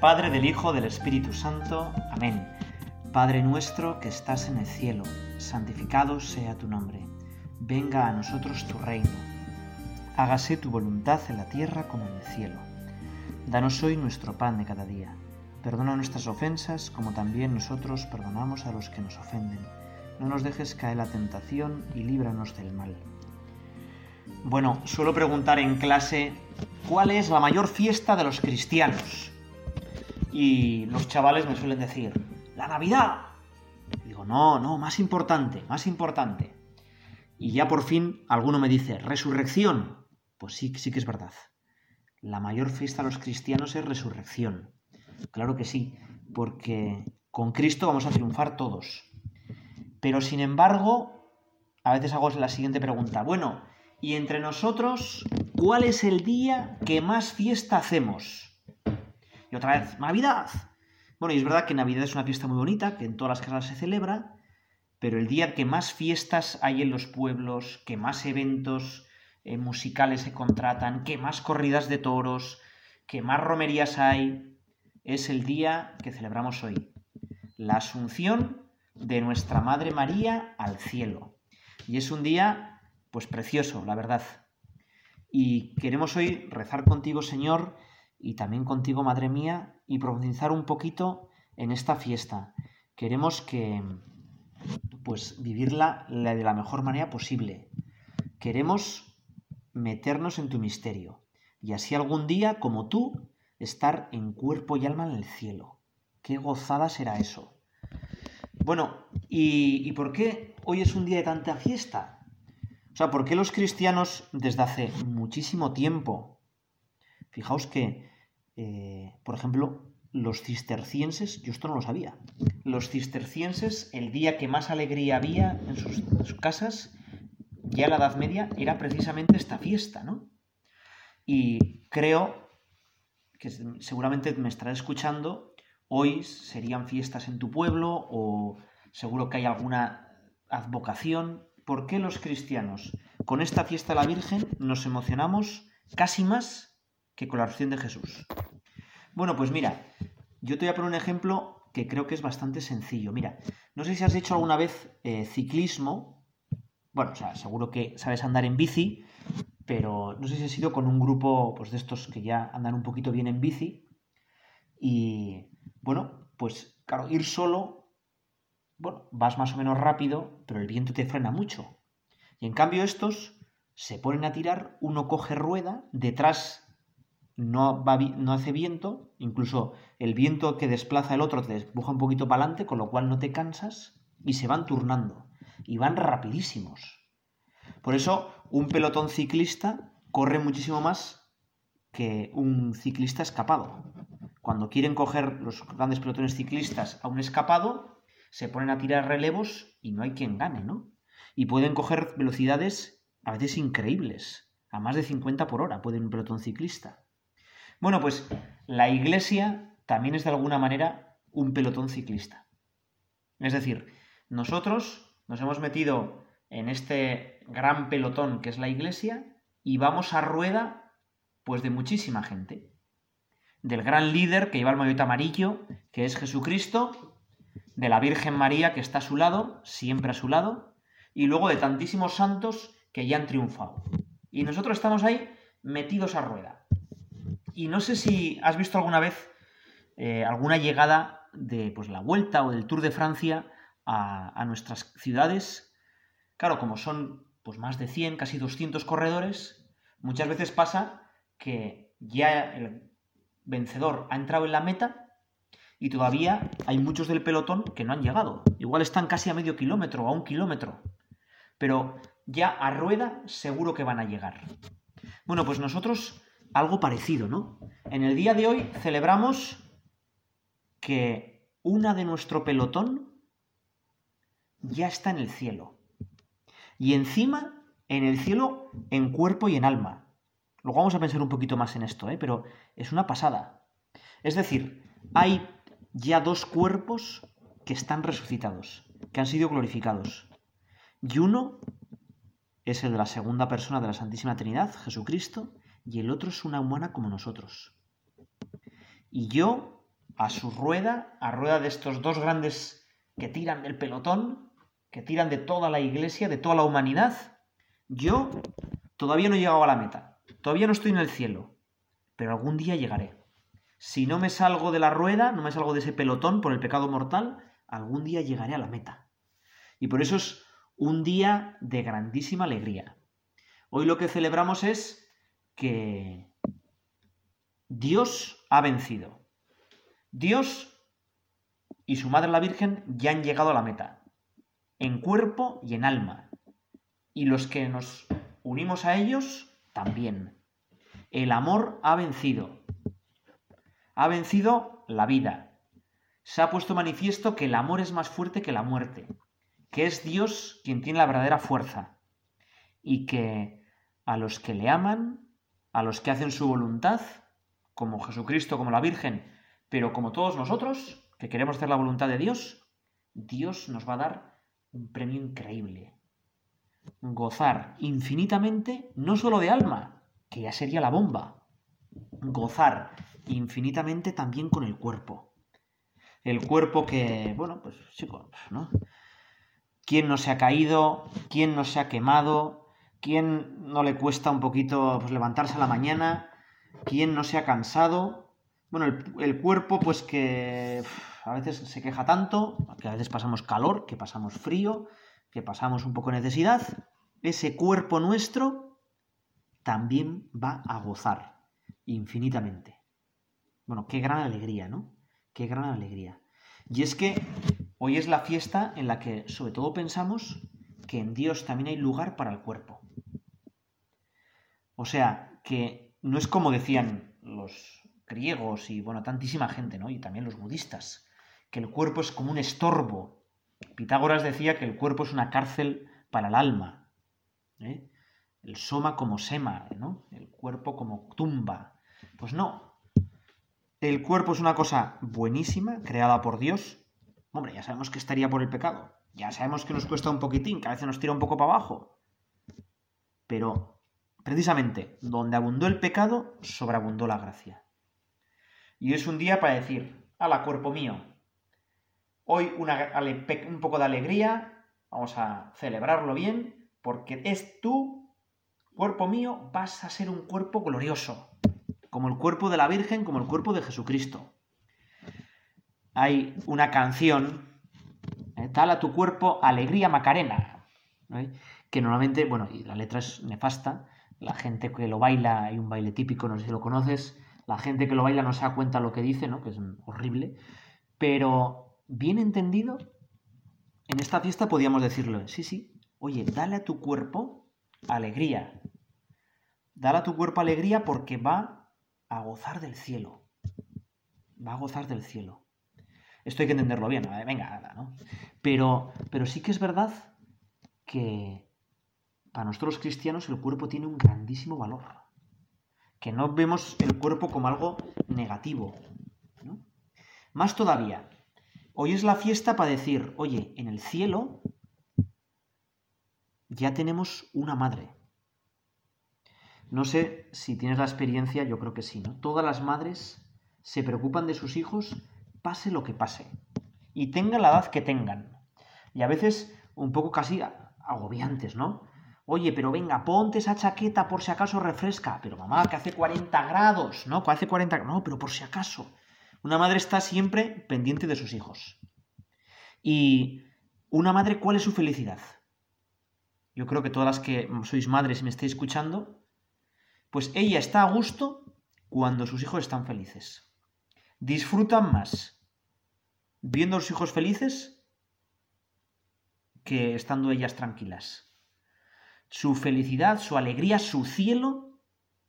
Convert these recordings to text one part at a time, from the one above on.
Padre, del Hijo, del Espíritu Santo. Amén. Padre nuestro que estás en el cielo, santificado sea tu nombre. Venga a nosotros tu reino. Hágase tu voluntad en la tierra como en el cielo. Danos hoy nuestro pan de cada día. Perdona nuestras ofensas como también nosotros perdonamos a los que nos ofenden. No nos dejes caer la tentación y líbranos del mal. Bueno, suelo preguntar en clase cuál es la mayor fiesta de los cristianos. Y los chavales me suelen decir, la Navidad. digo, no, no, más importante, más importante. Y ya por fin alguno me dice, resurrección. Pues sí, sí que es verdad. La mayor fiesta de los cristianos es resurrección. Claro que sí, porque con Cristo vamos a triunfar todos. Pero sin embargo, a veces hago la siguiente pregunta. Bueno, y entre nosotros, ¿cuál es el día que más fiesta hacemos? Y otra vez, Navidad. Bueno, y es verdad que Navidad es una fiesta muy bonita, que en todas las casas se celebra, pero el día que más fiestas hay en los pueblos, que más eventos eh, musicales se contratan, que más corridas de toros, que más romerías hay, es el día que celebramos hoy. La Asunción de nuestra Madre María al cielo. Y es un día pues precioso, la verdad. Y queremos hoy rezar contigo, Señor, y también contigo, Madre mía, y profundizar un poquito en esta fiesta. Queremos que, pues, vivirla de la mejor manera posible. Queremos meternos en tu misterio y así algún día, como tú, estar en cuerpo y alma en el cielo. Qué gozada será eso. Bueno, ¿y, ¿y por qué hoy es un día de tanta fiesta? O sea, ¿por qué los cristianos desde hace muchísimo tiempo? Fijaos que, eh, por ejemplo, los cistercienses, yo esto no lo sabía, los cistercienses, el día que más alegría había en sus, casas, ya en la Edad Media, era precisamente esta fiesta, ¿no? Y creo que seguramente me estará escuchando, hoy serían fiestas en tu pueblo o seguro que hay alguna advocación por qué los cristianos con esta fiesta de la Virgen nos emocionamos casi más que con la oración de Jesús. Bueno, pues mira, yo te voy a poner un ejemplo que creo que es bastante sencillo. Mira, no sé si has hecho alguna vez eh, ciclismo. Bueno, o sea, seguro que sabes andar en bici, pero no sé si has ido con un grupo pues, de estos que ya andan un poquito bien en bici. Y bueno, pues claro, ir solo bueno, vas más o menos rápido, pero el viento te frena mucho. Y en cambio estos se ponen a tirar, uno coge rueda, detrás no, va, no hace viento, incluso el viento que desplaza el otro te empuja un poquito para adelante, con lo cual no te cansas, y se van turnando, y van rapidísimos. Por eso, un pelotón ciclista corre muchísimo más que un ciclista escapado. Cuando quieren coger los grandes pelotones ciclistas a un escapado, se ponen a tirar relevos y no hay quien gane, ¿no? Y pueden coger velocidades a veces increíbles, a más de 50 por hora puede un pelotón ciclista. Bueno, pues la iglesia también es de alguna manera un pelotón ciclista. Es decir, nosotros nos hemos metido en este gran pelotón que es la iglesia y vamos a rueda pues de muchísima gente. Del gran líder que lleva el maillot amarillo, que es Jesucristo, de la Virgen María que está a su lado, siempre a su lado, y luego de tantísimos santos que ya han triunfado. Y nosotros estamos ahí metidos a rueda. Y no sé si has visto alguna vez eh, alguna llegada de pues, la Vuelta o del Tour de Francia a, nuestras ciudades. Claro, como son pues, más de 100, casi 200 corredores, muchas veces pasa que ya el vencedor ha entrado en la meta y todavía hay muchos del pelotón que no han llegado. Igual están casi a medio kilómetro o a un kilómetro. Pero ya a rueda seguro que van a llegar. Bueno, pues nosotros algo parecido, ¿no? En el día de hoy celebramos que una de nuestro pelotón ya está en el cielo. Y encima, en el cielo, en cuerpo y en alma. Luego vamos a pensar un poquito más en esto, ¿eh? pero es una pasada. Es decir, hay ya dos cuerpos que están resucitados, que han sido glorificados. Y uno es el de la segunda persona de la Santísima Trinidad, Jesucristo, y el otro es una humana como nosotros. Y yo, a su rueda, a rueda de estos dos grandes que tiran del pelotón, que tiran de toda la iglesia, de toda la humanidad, yo todavía no he llegado a la meta, todavía no estoy en el cielo, pero algún día llegaré. Si no me salgo de la rueda, no me salgo de ese pelotón por el pecado mortal, algún día llegaré a la meta. Y por eso es un día de grandísima alegría. Hoy lo que celebramos es que Dios ha vencido. Dios y su Madre la Virgen ya han llegado a la meta, en cuerpo y en alma. Y los que nos unimos a ellos, también. El amor ha vencido. Ha vencido la vida. Se ha puesto manifiesto que el amor es más fuerte que la muerte, que es Dios quien tiene la verdadera fuerza y que a los que le aman, a los que hacen su voluntad, como Jesucristo, como la Virgen, pero como todos nosotros, que queremos hacer la voluntad de Dios, Dios nos va a dar un premio increíble. Gozar infinitamente, no solo de alma, que ya sería la bomba, gozar infinitamente también con el cuerpo. El cuerpo que, bueno, pues chicos, ¿no? ¿Quién no se ha caído? ¿Quién no se ha quemado? ¿Quién no le cuesta un poquito pues, levantarse a la mañana? ¿Quién no se ha cansado? Bueno, el, cuerpo, pues que a veces se queja tanto, que a veces pasamos calor, que pasamos frío, que pasamos un poco necesidad. Ese cuerpo nuestro también va a gozar infinitamente. Bueno, qué gran alegría, ¿no? Qué gran alegría. Y es que hoy es la fiesta en la que sobre todo pensamos que en Dios también hay lugar para el cuerpo. O sea, que no es como decían los griegos y, bueno, tantísima gente, ¿no? Y también los budistas, que el cuerpo es como un estorbo. Pitágoras decía que el cuerpo es una cárcel para el alma. ¿eh? El soma como sema, ¿no? El cuerpo como tumba. Pues no. El cuerpo es una cosa buenísima, creada por Dios. Hombre, ya sabemos que estaría por el pecado. Ya sabemos que nos cuesta un poquitín, que a veces nos tira un poco para abajo. Pero Precisamente, donde abundó el pecado, sobreabundó la gracia. Y es un día para decir, ala, cuerpo mío, hoy un poco de alegría, vamos a celebrarlo bien, porque es tú, cuerpo mío, vas a ser un cuerpo glorioso, como el cuerpo de la Virgen, como el cuerpo de Jesucristo. Hay una canción, ¿eh? tal a tu cuerpo alegría Macarena, que normalmente, bueno, y la letra es nefasta, la gente que lo baila, hay un baile típico, no sé si lo conoces, la gente que lo baila no se da cuenta lo que dice, ¿no? Que es horrible, pero bien entendido, en esta fiesta podíamos decirlo, sí, sí, oye, dale a tu cuerpo alegría, dale a tu cuerpo alegría porque va a gozar del cielo, va a gozar del cielo. Esto hay que entenderlo bien, venga, ¿no? Pero, pero sí que es verdad que para nosotros cristianos el cuerpo tiene un grandísimo valor. Que no vemos el cuerpo como algo negativo. Más todavía, hoy es la fiesta para decir, oye, en el cielo ya tenemos una madre. No sé si tienes la experiencia, yo creo que sí, ¿no? Todas las madres se preocupan de sus hijos, pase lo que pase. Y tengan la edad que tengan. Y a veces un poco casi agobiantes, ¿no? Oye, pero venga, ponte esa chaqueta por si acaso refresca. Pero mamá, que hace 40 grados, ¿no? Que hace 40 No, pero por si acaso. Una madre está siempre pendiente de sus hijos. Y una madre, ¿cuál es su felicidad? Yo creo que todas las que sois madres y me estáis escuchando, pues ella está a gusto cuando sus hijos están felices. Disfrutan más viendo a sus hijos felices que estando ellas tranquilas. Su felicidad, su alegría, su cielo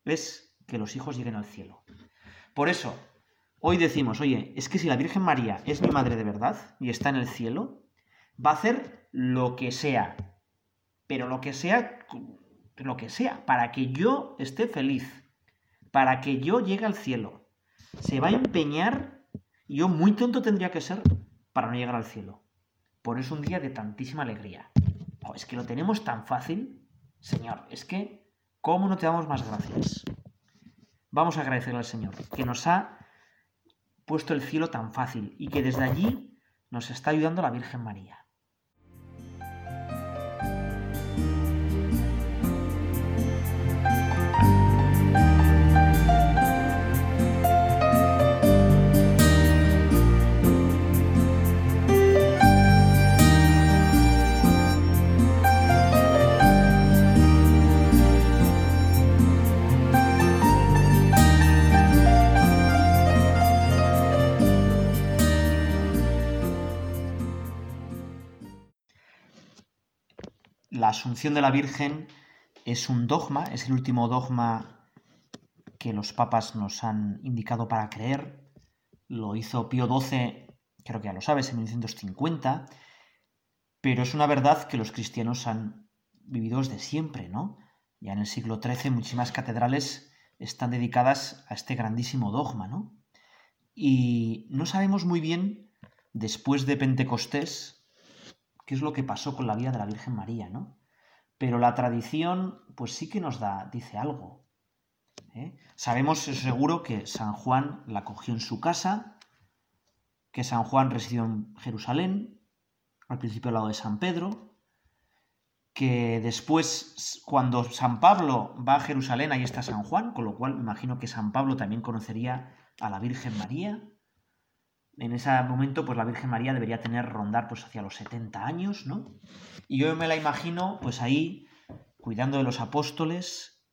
es que los hijos lleguen al cielo. Por eso, hoy decimos, oye, es que si la Virgen María es mi madre de verdad y está en el cielo, va a hacer lo que sea, pero lo que sea, lo que sea, para que yo esté feliz, para que yo llegue al cielo. Se va a empeñar, yo muy tonto tendría que ser para no llegar al cielo. Por eso un día de tantísima alegría. es que lo tenemos tan fácil Señor, es que, ¿cómo no te damos más gracias? Vamos a agradecerle al Señor, que nos ha puesto el cielo tan fácil y que desde allí nos está ayudando la Virgen María. La Asunción de la Virgen es un dogma, es el último dogma que los papas nos han indicado para creer. Lo hizo Pío XII, creo que ya lo sabes, en 1950, pero es una verdad que los cristianos han vivido desde siempre, ¿no? Ya en el siglo XIII muchísimas catedrales están dedicadas a este grandísimo dogma, ¿no? Y no sabemos muy bien, después de Pentecostés, qué es lo que pasó con la vida de la Virgen María, ¿no? Pero la tradición, pues sí que nos da, dice algo. ¿eh? Sabemos seguro que San Juan la cogió en su casa, que San Juan residió en Jerusalén, al principio al lado de San Pedro, que después, cuando San Pablo va a Jerusalén, ahí está San Juan, con lo cual imagino que San Pablo también conocería a la Virgen María en ese momento, pues la Virgen María debería tener rondar pues hacia los 70 años, ¿no? Y yo me la imagino, pues ahí, cuidando de los apóstoles,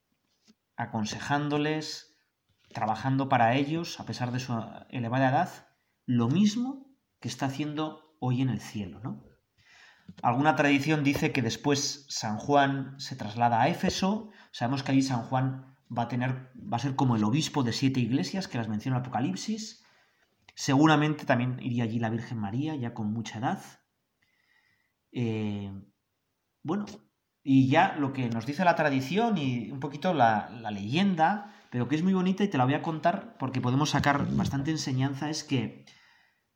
aconsejándoles, trabajando para ellos, a pesar de su elevada edad, lo mismo que está haciendo hoy en el cielo, ¿no? Alguna tradición dice que después San Juan se traslada a Éfeso. Sabemos que allí San Juan va a tener, va a ser como el obispo de siete iglesias que las menciona el Apocalipsis Seguramente también iría allí la Virgen María, ya con mucha edad. Eh, bueno, y ya lo que nos dice la tradición y un poquito la, la, leyenda, pero que es muy bonita y te la voy a contar porque podemos sacar bastante enseñanza, es que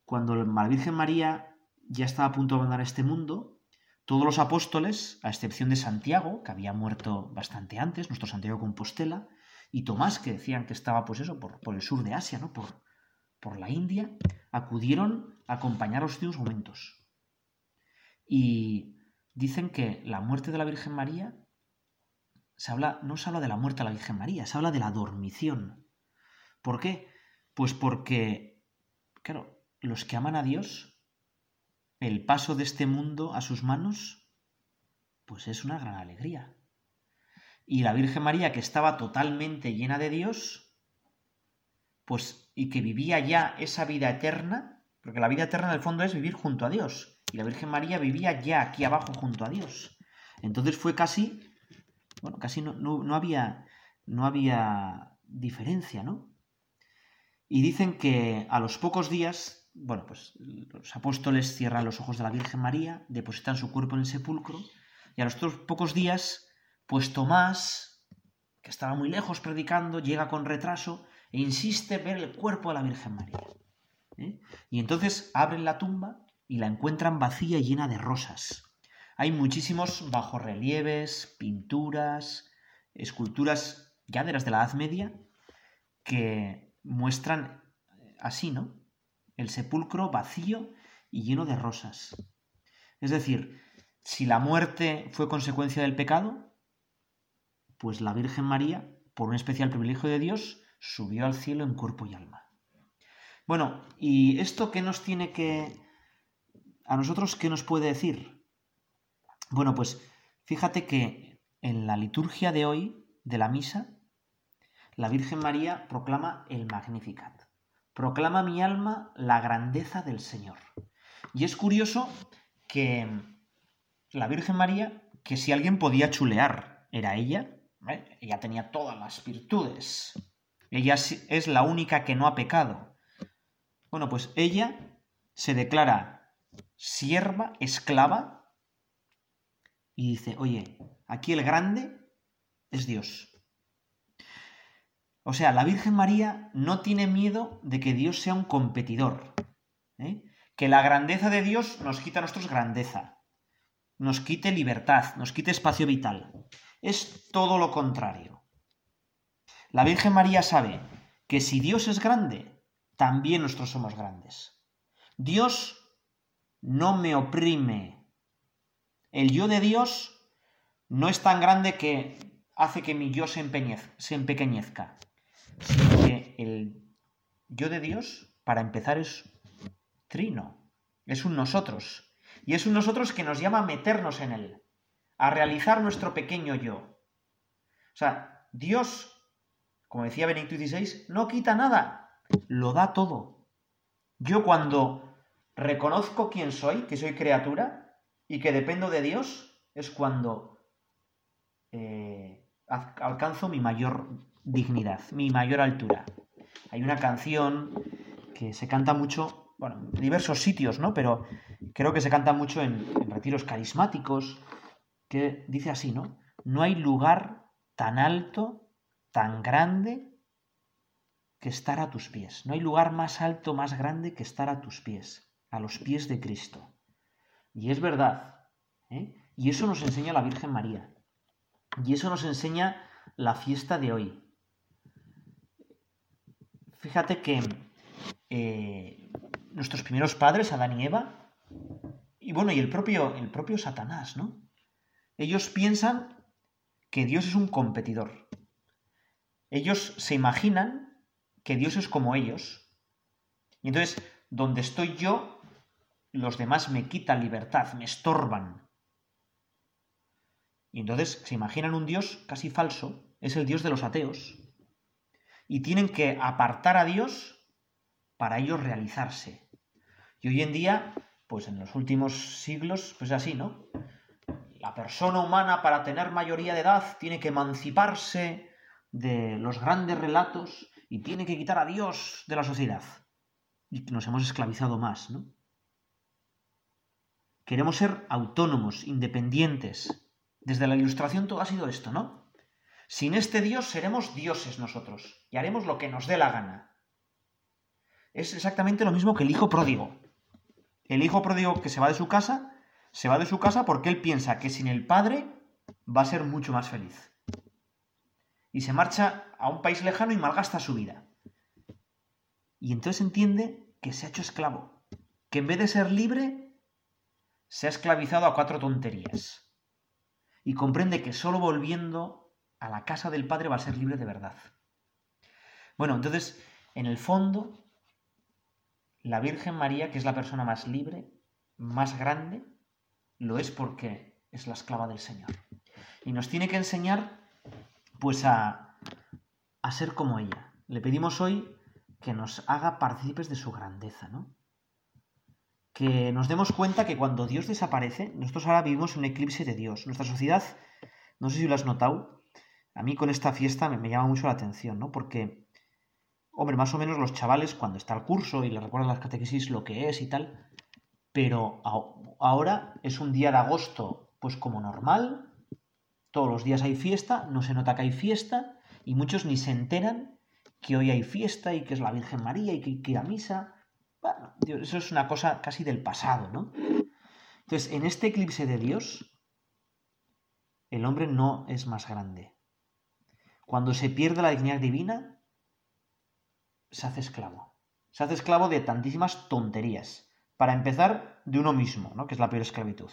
cuando la Virgen María ya estaba a punto de abandonar este mundo, todos los apóstoles, a excepción de Santiago, que había muerto bastante antes, nuestro Santiago Compostela, y Tomás, que decían que estaba, pues eso, por, por el sur de Asia, ¿no? Por, por la India, acudieron a acompañar los últimos momentos. Y dicen que la muerte de la Virgen María se habla, no se habla de la muerte de la Virgen María, se habla de la dormición. ¿Por qué? Pues porque, claro, los que aman a Dios, el paso de este mundo a sus manos, pues es una gran alegría. Y la Virgen María, que estaba totalmente llena de Dios, pues y que vivía ya esa vida eterna, porque la vida eterna en el fondo es vivir junto a Dios, y la Virgen María vivía ya aquí abajo junto a Dios. Entonces fue casi, bueno, casi no, no, había, no había diferencia, ¿no? Y dicen que a los pocos días, bueno, pues los apóstoles cierran los ojos de la Virgen María, depositan su cuerpo en el sepulcro, y a los pocos días, pues Tomás, estaba muy lejos predicando, llega con retraso e insiste ver el cuerpo de la Virgen María. ¿eh? Y entonces abren la tumba y la encuentran vacía y llena de rosas. Hay muchísimos bajorrelieves, pinturas, esculturas ya de las de la Edad Media que muestran así, ¿no? El sepulcro vacío y lleno de rosas. Es decir, si la muerte fue consecuencia del pecado, pues la Virgen María, por un especial privilegio de Dios, subió al cielo en cuerpo y alma. Bueno, ¿y esto qué nos tiene que... a nosotros qué nos puede decir? Bueno, pues fíjate que en la liturgia de hoy, de la misa, la Virgen María proclama el Magnificat. Proclama mi alma la grandeza del Señor. Y es curioso que la Virgen María, que si alguien podía chulear, era ella, ella tenía todas las virtudes, ella es la única que no ha pecado. Bueno, pues ella se declara sierva, esclava, y dice, oye, aquí el grande es Dios. O sea, la Virgen María no tiene miedo de que Dios sea un competidor. ¿eh? Que la grandeza de Dios nos quita a nosotros grandeza, nos quite libertad, nos quite espacio vital. Es todo lo contrario. La Virgen María sabe que si Dios es grande, también nosotros somos grandes. Dios no me oprime. El yo de Dios no es tan grande que hace que mi yo se, empequeñezca, sino que el yo de Dios, para empezar, es trino, es un nosotros, y es un nosotros que nos llama a meternos en él, a realizar nuestro pequeño yo. O sea, Dios, como decía Benedicto XVI, no quita nada, lo da todo. Yo cuando reconozco quién soy, que soy criatura y que dependo de Dios, es cuando eh, alcanzo mi mayor dignidad, mi mayor altura. Hay una canción que se canta mucho, bueno, en diversos sitios, ¿no? Pero creo que se canta mucho en, en retiros carismáticos, que dice así, ¿no? No hay lugar tan alto, tan grande, que estar a tus pies. No hay lugar más alto, más grande que estar a tus pies, a los pies de Cristo. Y es verdad. ¿eh? Y eso nos enseña la Virgen María. Y eso nos enseña la fiesta de hoy. Fíjate que eh, nuestros primeros padres, Adán y Eva, y bueno, y el propio, el propio Satanás, ¿no? Ellos piensan que Dios es un competidor. Ellos se imaginan que Dios es como ellos. Y entonces, donde estoy yo, los demás me quitan libertad, me estorban. Y entonces se imaginan un Dios casi falso, es el Dios de los ateos, y tienen que apartar a Dios para ellos realizarse. Y hoy en día, pues en los últimos siglos, pues así, ¿no? La persona humana para tener mayoría de edad tiene que emanciparse de los grandes relatos y tiene que quitar a Dios de la sociedad. Y nos hemos esclavizado más, ¿no? Queremos ser autónomos, independientes, desde la ilustración todo ha sido esto, ¿no? Sin este Dios seremos dioses nosotros y haremos lo que nos dé la gana. Es exactamente lo mismo que el hijo pródigo. El hijo pródigo que se va de su casa, se va de su casa porque él piensa que sin el padre va a ser mucho más feliz. Y se marcha a un país lejano y malgasta su vida. Y entonces entiende que se ha hecho esclavo, que en vez de ser libre, se ha esclavizado a cuatro tonterías y comprende que solo volviendo a la casa del Padre va a ser libre de verdad. Bueno, entonces, en el fondo, la Virgen María, que es la persona más libre, más grande, lo es porque es la esclava del Señor. Y nos tiene que enseñar, pues, a, a ser como ella. Le pedimos hoy que nos haga partícipes de su grandeza, ¿no? que nos demos cuenta que cuando Dios desaparece, nosotros ahora vivimos un eclipse de Dios. Nuestra sociedad, no sé si lo has notado, a mí con esta fiesta me, llama mucho la atención, ¿no? Porque, hombre, más o menos los chavales cuando está el curso y le recuerdan las catequesis lo que es y tal, pero ahora es un día de agosto, pues como normal, todos los días hay fiesta, no se nota que hay fiesta, y muchos ni se enteran que hoy hay fiesta y que es la Virgen María y que hay a misa bueno, eso es una cosa casi del pasado, ¿no? Entonces, en este eclipse de Dios, el hombre no es más grande. Cuando se pierde la dignidad divina, se hace esclavo. Se hace esclavo de tantísimas tonterías. Para empezar, de uno mismo, ¿no? Que es la peor esclavitud.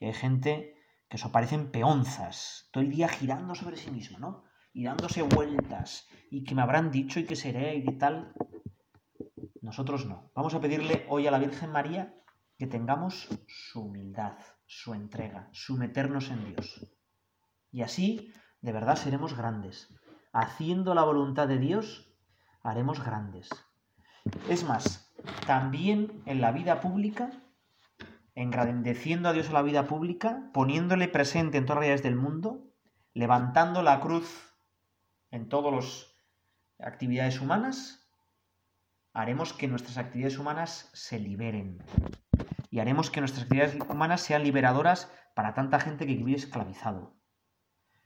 Y hay gente que eso parecen peonzas, todo el día girando sobre sí mismo, ¿no? Y dándose vueltas, y que me habrán dicho y que seré y tal. Nosotros no. Vamos a pedirle hoy a la Virgen María que tengamos su humildad, su entrega, su meternos en Dios. Y así, de verdad, seremos grandes. Haciendo la voluntad de Dios, haremos grandes. Es más, también en la vida pública, engrandeciendo a Dios en la vida pública, poniéndole presente en todas las realidades del mundo, levantando la cruz en todas las actividades humanas, haremos que nuestras actividades humanas se liberen. Y haremos que nuestras actividades humanas sean liberadoras para tanta gente que vive esclavizado.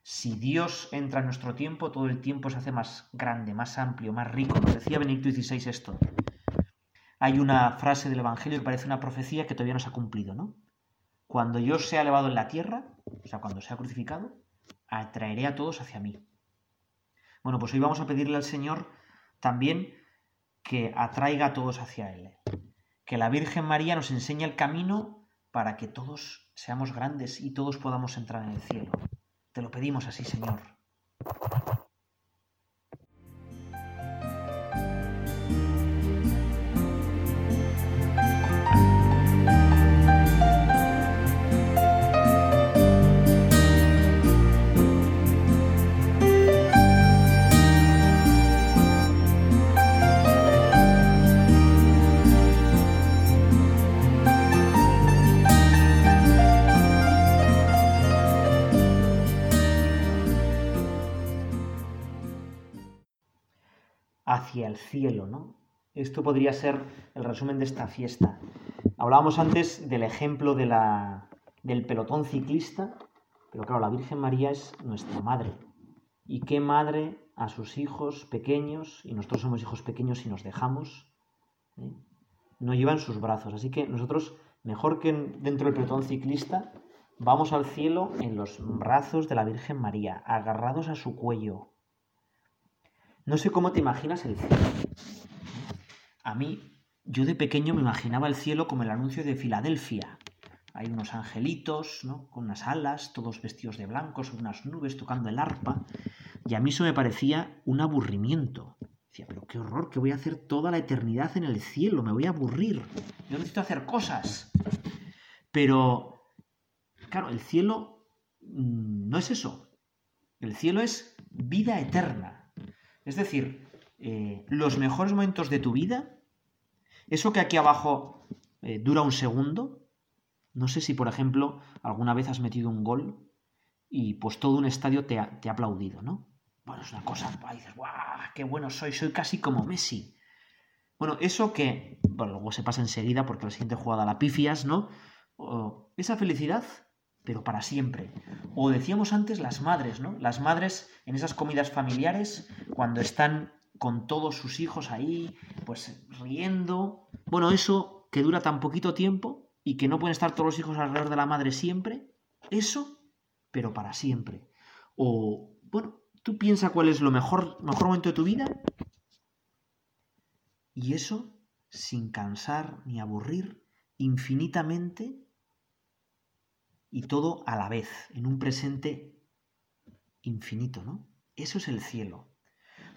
Si Dios entra en nuestro tiempo, todo el tiempo se hace más grande, más amplio, más rico. Nos decía Benedicto XVI esto. Hay una frase del Evangelio que parece una profecía que todavía no se ha cumplido, ¿no? Cuando yo sea elevado en la tierra, o sea, cuando sea crucificado, atraeré a todos hacia mí. Bueno, pues hoy vamos a pedirle al Señor también que atraiga a todos hacia Él. Que la Virgen María nos enseñe el camino para que todos seamos grandes y todos podamos entrar en el cielo. Te lo pedimos así, Señor. El cielo, ¿no? Esto podría ser el resumen de esta fiesta. Hablábamos antes del ejemplo del pelotón ciclista, pero claro, la Virgen María es nuestra madre. ¿Y qué madre a sus hijos pequeños, y nosotros somos hijos pequeños y nos dejamos, ¿eh? no llevan sus brazos? Así que nosotros, mejor que dentro del pelotón ciclista, vamos al cielo en los brazos de la Virgen María, agarrados a su cuello, no sé cómo te imaginas el cielo. A mí, yo de pequeño me imaginaba el cielo como el anuncio de Filadelfia. Hay unos angelitos, ¿no? Con unas alas, todos vestidos de blanco, sobre unas nubes, tocando el arpa. Y a mí eso me parecía un aburrimiento. Decía, pero qué horror, que voy a hacer toda la eternidad en el cielo, me voy a aburrir. Yo necesito hacer cosas. Pero, claro, el cielo mm, no es eso. El cielo es vida eterna. Es decir, eh, los mejores momentos de tu vida, eso que aquí abajo eh, dura un segundo, no sé si, por ejemplo, alguna vez has metido un gol y pues todo un estadio te ha, aplaudido, ¿no? Bueno, es una cosa, dices, ¡guau! ¡Qué bueno soy! Soy casi como Messi. Bueno, eso que, bueno, luego se pasa enseguida porque la siguiente jugada la pifias, ¿no? esa felicidad pero para siempre. O decíamos antes las madres, ¿no? Las madres en esas comidas familiares, cuando están con todos sus hijos ahí, pues riendo. Bueno, eso que dura tan poquito tiempo y que no pueden estar todos los hijos alrededor de la madre siempre, eso, pero para siempre. O, bueno, tú piensa cuál es lo mejor, mejor momento de tu vida y eso sin cansar ni aburrir infinitamente y todo a la vez, en un presente infinito, ¿no? Eso es el cielo.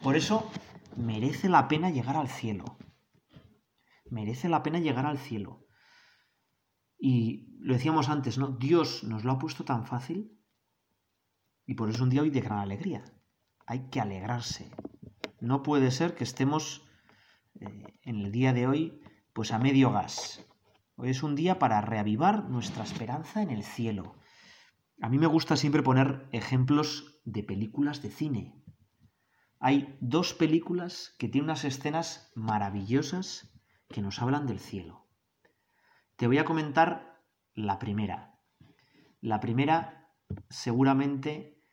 Por eso merece la pena llegar al cielo. Merece la pena llegar al cielo. Y lo decíamos antes, ¿no? Dios nos lo ha puesto tan fácil y por eso un día hoy de gran alegría. Hay que alegrarse. No puede ser que estemos eh, en el día de hoy pues a medio gas, Hoy es un día para reavivar nuestra esperanza en el cielo. A mí me gusta siempre poner ejemplos de películas de cine. Hay dos películas que tienen unas escenas maravillosas que nos hablan del cielo. Te voy a comentar la primera. La primera seguramente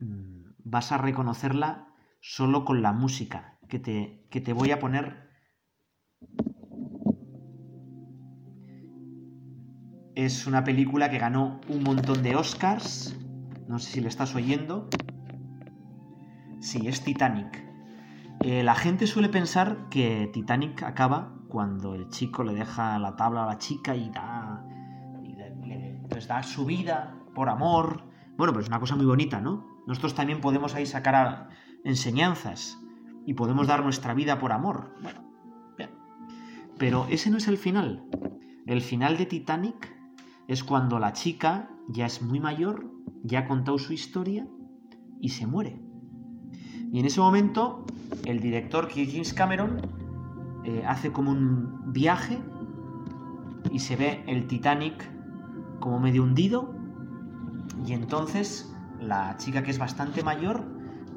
mm, vas a reconocerla solo con la música que te, que te voy a poner Es una película que ganó un montón de Oscars. No sé si le estás oyendo. Sí, es Titanic. Eh, la gente suele pensar que Titanic acaba cuando el chico le deja la tabla a la chica y da, pues da su vida por amor. Bueno, pues es una cosa muy bonita, ¿no? Nosotros también podemos ahí sacar enseñanzas y podemos dar nuestra vida por amor. Bueno, bien. Pero ese no es el final. El final de Titanic es cuando la chica ya es muy mayor, ya ha contado su historia y se muere. Y en ese momento el director James Cameron eh, hace como un viaje y se ve el Titanic como medio hundido y entonces la chica que es bastante mayor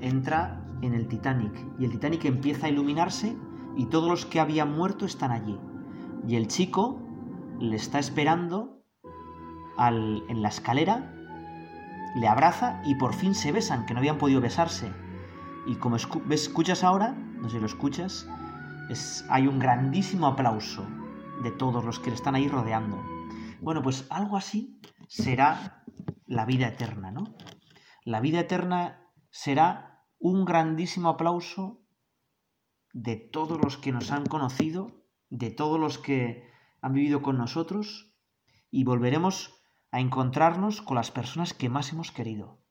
entra en el Titanic y el Titanic empieza a iluminarse y todos los que habían muerto están allí. Y el chico le está esperando en la escalera, le abraza y por fin se besan, que no habían podido besarse. Y como escuchas ahora, no sé si lo escuchas, es, hay un grandísimo aplauso de todos los que le están ahí rodeando. Bueno, pues algo así será la vida eterna, ¿no? La vida eterna será un grandísimo aplauso de todos los que nos han conocido, de todos los que han vivido con nosotros, y volveremos a encontrarnos con las personas que más hemos querido.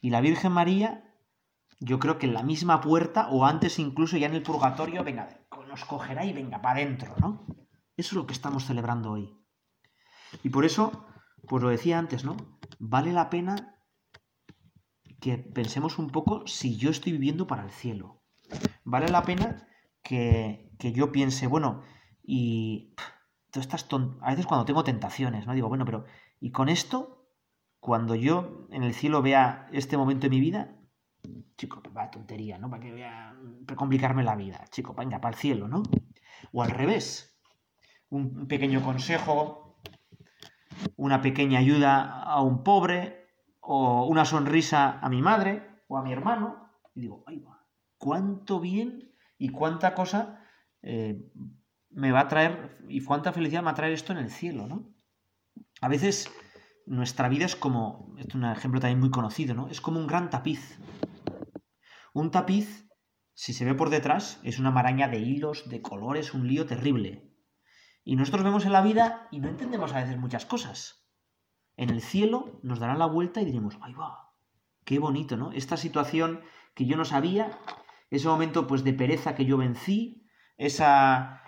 Y la Virgen María, yo creo que en la misma puerta, o antes incluso ya en el purgatorio, venga, nos cogerá y venga, para adentro, ¿no? Eso es lo que estamos celebrando hoy. Y por eso, pues lo decía antes, ¿no? Vale la pena que pensemos un poco si yo estoy viviendo para el cielo. Vale la pena que, yo piense, bueno, y todas estas a veces cuando tengo tentaciones, ¿no? Digo, bueno, pero ¿y con esto? Cuando yo en el cielo vea este momento de mi vida, chico, va tontería, ¿no? Para que vea, para complicarme la vida, chico, venga, para el cielo, ¿no? O al revés, un pequeño consejo, una pequeña ayuda a un pobre, o una sonrisa a mi madre o a mi hermano, y digo, ay, cuánto bien y cuánta cosa eh, me va a traer y cuánta felicidad me va a traer esto en el cielo, ¿no? A veces nuestra vida es como, es un ejemplo también muy conocido, ¿no? Es como un gran tapiz. Un tapiz, si se ve por detrás, es una maraña de hilos, de colores, un lío terrible. Y nosotros vemos en la vida y no entendemos a veces muchas cosas. En el cielo nos darán la vuelta y diremos, ¡ay va! ¡Qué bonito, ¿no? Esta situación que yo no sabía, ese momento pues de pereza que yo vencí, esa,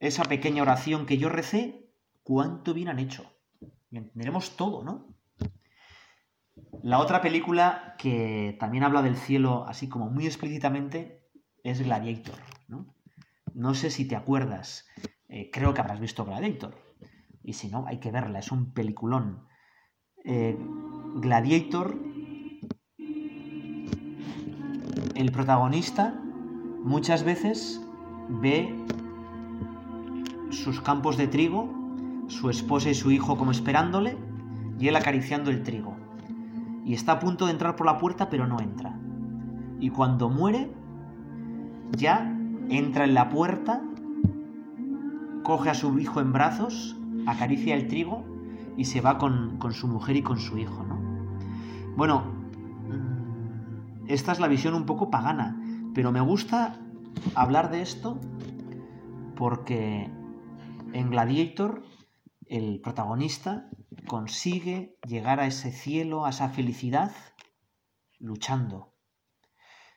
esa pequeña oración que yo recé, cuánto bien han hecho. Y entenderemos todo, ¿no? La otra película que también habla del cielo así como muy explícitamente es Gladiator, ¿no? No sé si te acuerdas, eh, creo que habrás visto Gladiator. Y si no, hay que verla, es un peliculón. Eh, Gladiator, el protagonista muchas veces ve sus campos de trigo, su esposa y su hijo como esperándole, y él acariciando el trigo. Y está a punto de entrar por la puerta, pero no entra. Y cuando muere, ya entra en la puerta coge a su hijo en brazos, acaricia el trigo y se va con, su mujer y con su hijo, ¿no? Bueno, mm, esta es la visión un poco pagana, pero me gusta hablar de esto porque en Gladiator el protagonista consigue llegar a ese cielo, a esa felicidad, luchando.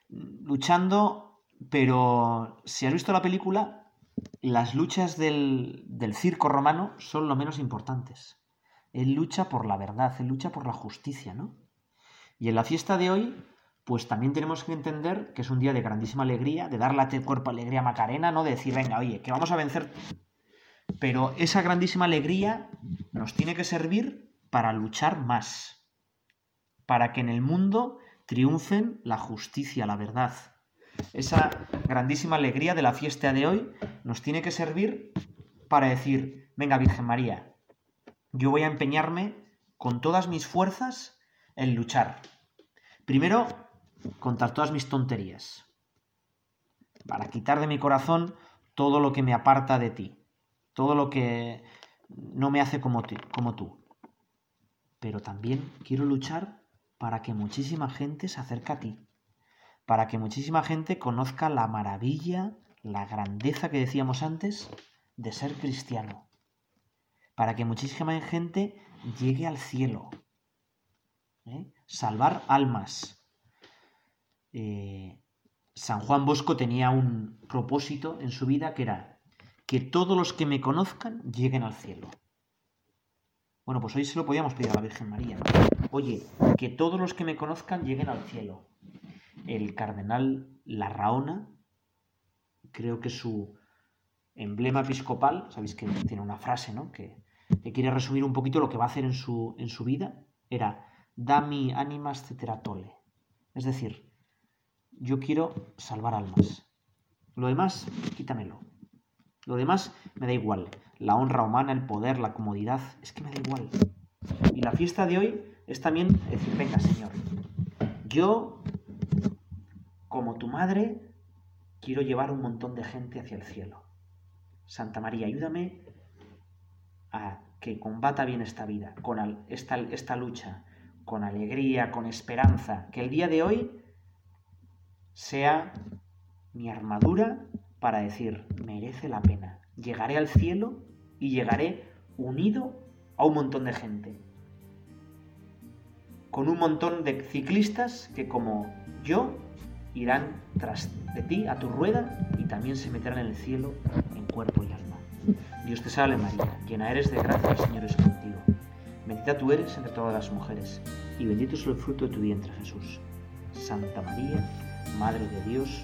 Luchando, pero si has visto la película, las luchas del, circo romano son lo menos importantes. Él lucha por la verdad, él lucha por la justicia, ¿no? Y en la fiesta de hoy, pues también tenemos que entender que es un día de grandísima alegría, de darle a cuerpo alegría Macarena, no de decir, venga, oye, que vamos a vencer. Pero esa grandísima alegría nos tiene que servir para luchar más, para que en el mundo triunfen la justicia, la verdad, esa grandísima alegría de la fiesta de hoy nos tiene que servir para decir, venga Virgen María, yo voy a empeñarme con todas mis fuerzas en luchar. Primero, contar todas mis tonterías, para quitar de mi corazón todo lo que me aparta de ti, todo lo que no me hace como, como tú. Pero también quiero luchar para que muchísima gente se acerque a ti, para que muchísima gente conozca la maravilla, la grandeza que decíamos antes de ser cristiano, para que muchísima gente llegue al cielo, ¿eh? salvar almas. Eh, San Juan Bosco tenía un propósito en su vida que era que todos los que me conozcan lleguen al cielo. Bueno, pues hoy se lo podíamos pedir a la Virgen María. Oye, que todos los que me conozcan lleguen al cielo el cardenal Larraona, creo que su emblema episcopal, sabéis que tiene una frase, ¿no? Que, quiere resumir un poquito lo que va a hacer en su, en su vida, era dami animas ceteratole. Es decir, yo quiero salvar almas. Lo demás, quítamelo. Lo demás me da igual. La honra humana, el poder, la comodidad, es que me da igual. Y la fiesta de hoy es también decir, venga, Señor, yo como tu madre, quiero llevar un montón de gente hacia el cielo. Santa María, ayúdame a que combata bien esta vida, con esta, esta lucha, con alegría, con esperanza, que el día de hoy sea mi armadura para decir, merece la pena. Llegaré al cielo y llegaré unido a un montón de gente. Con un montón de ciclistas que como yo irán tras de ti a tu rueda y también se meterán en el cielo en cuerpo y alma. Dios te salve María, llena eres de gracia, el Señor es contigo. Bendita tú eres entre todas las mujeres y bendito es el fruto de tu vientre Jesús. Santa María, Madre de Dios,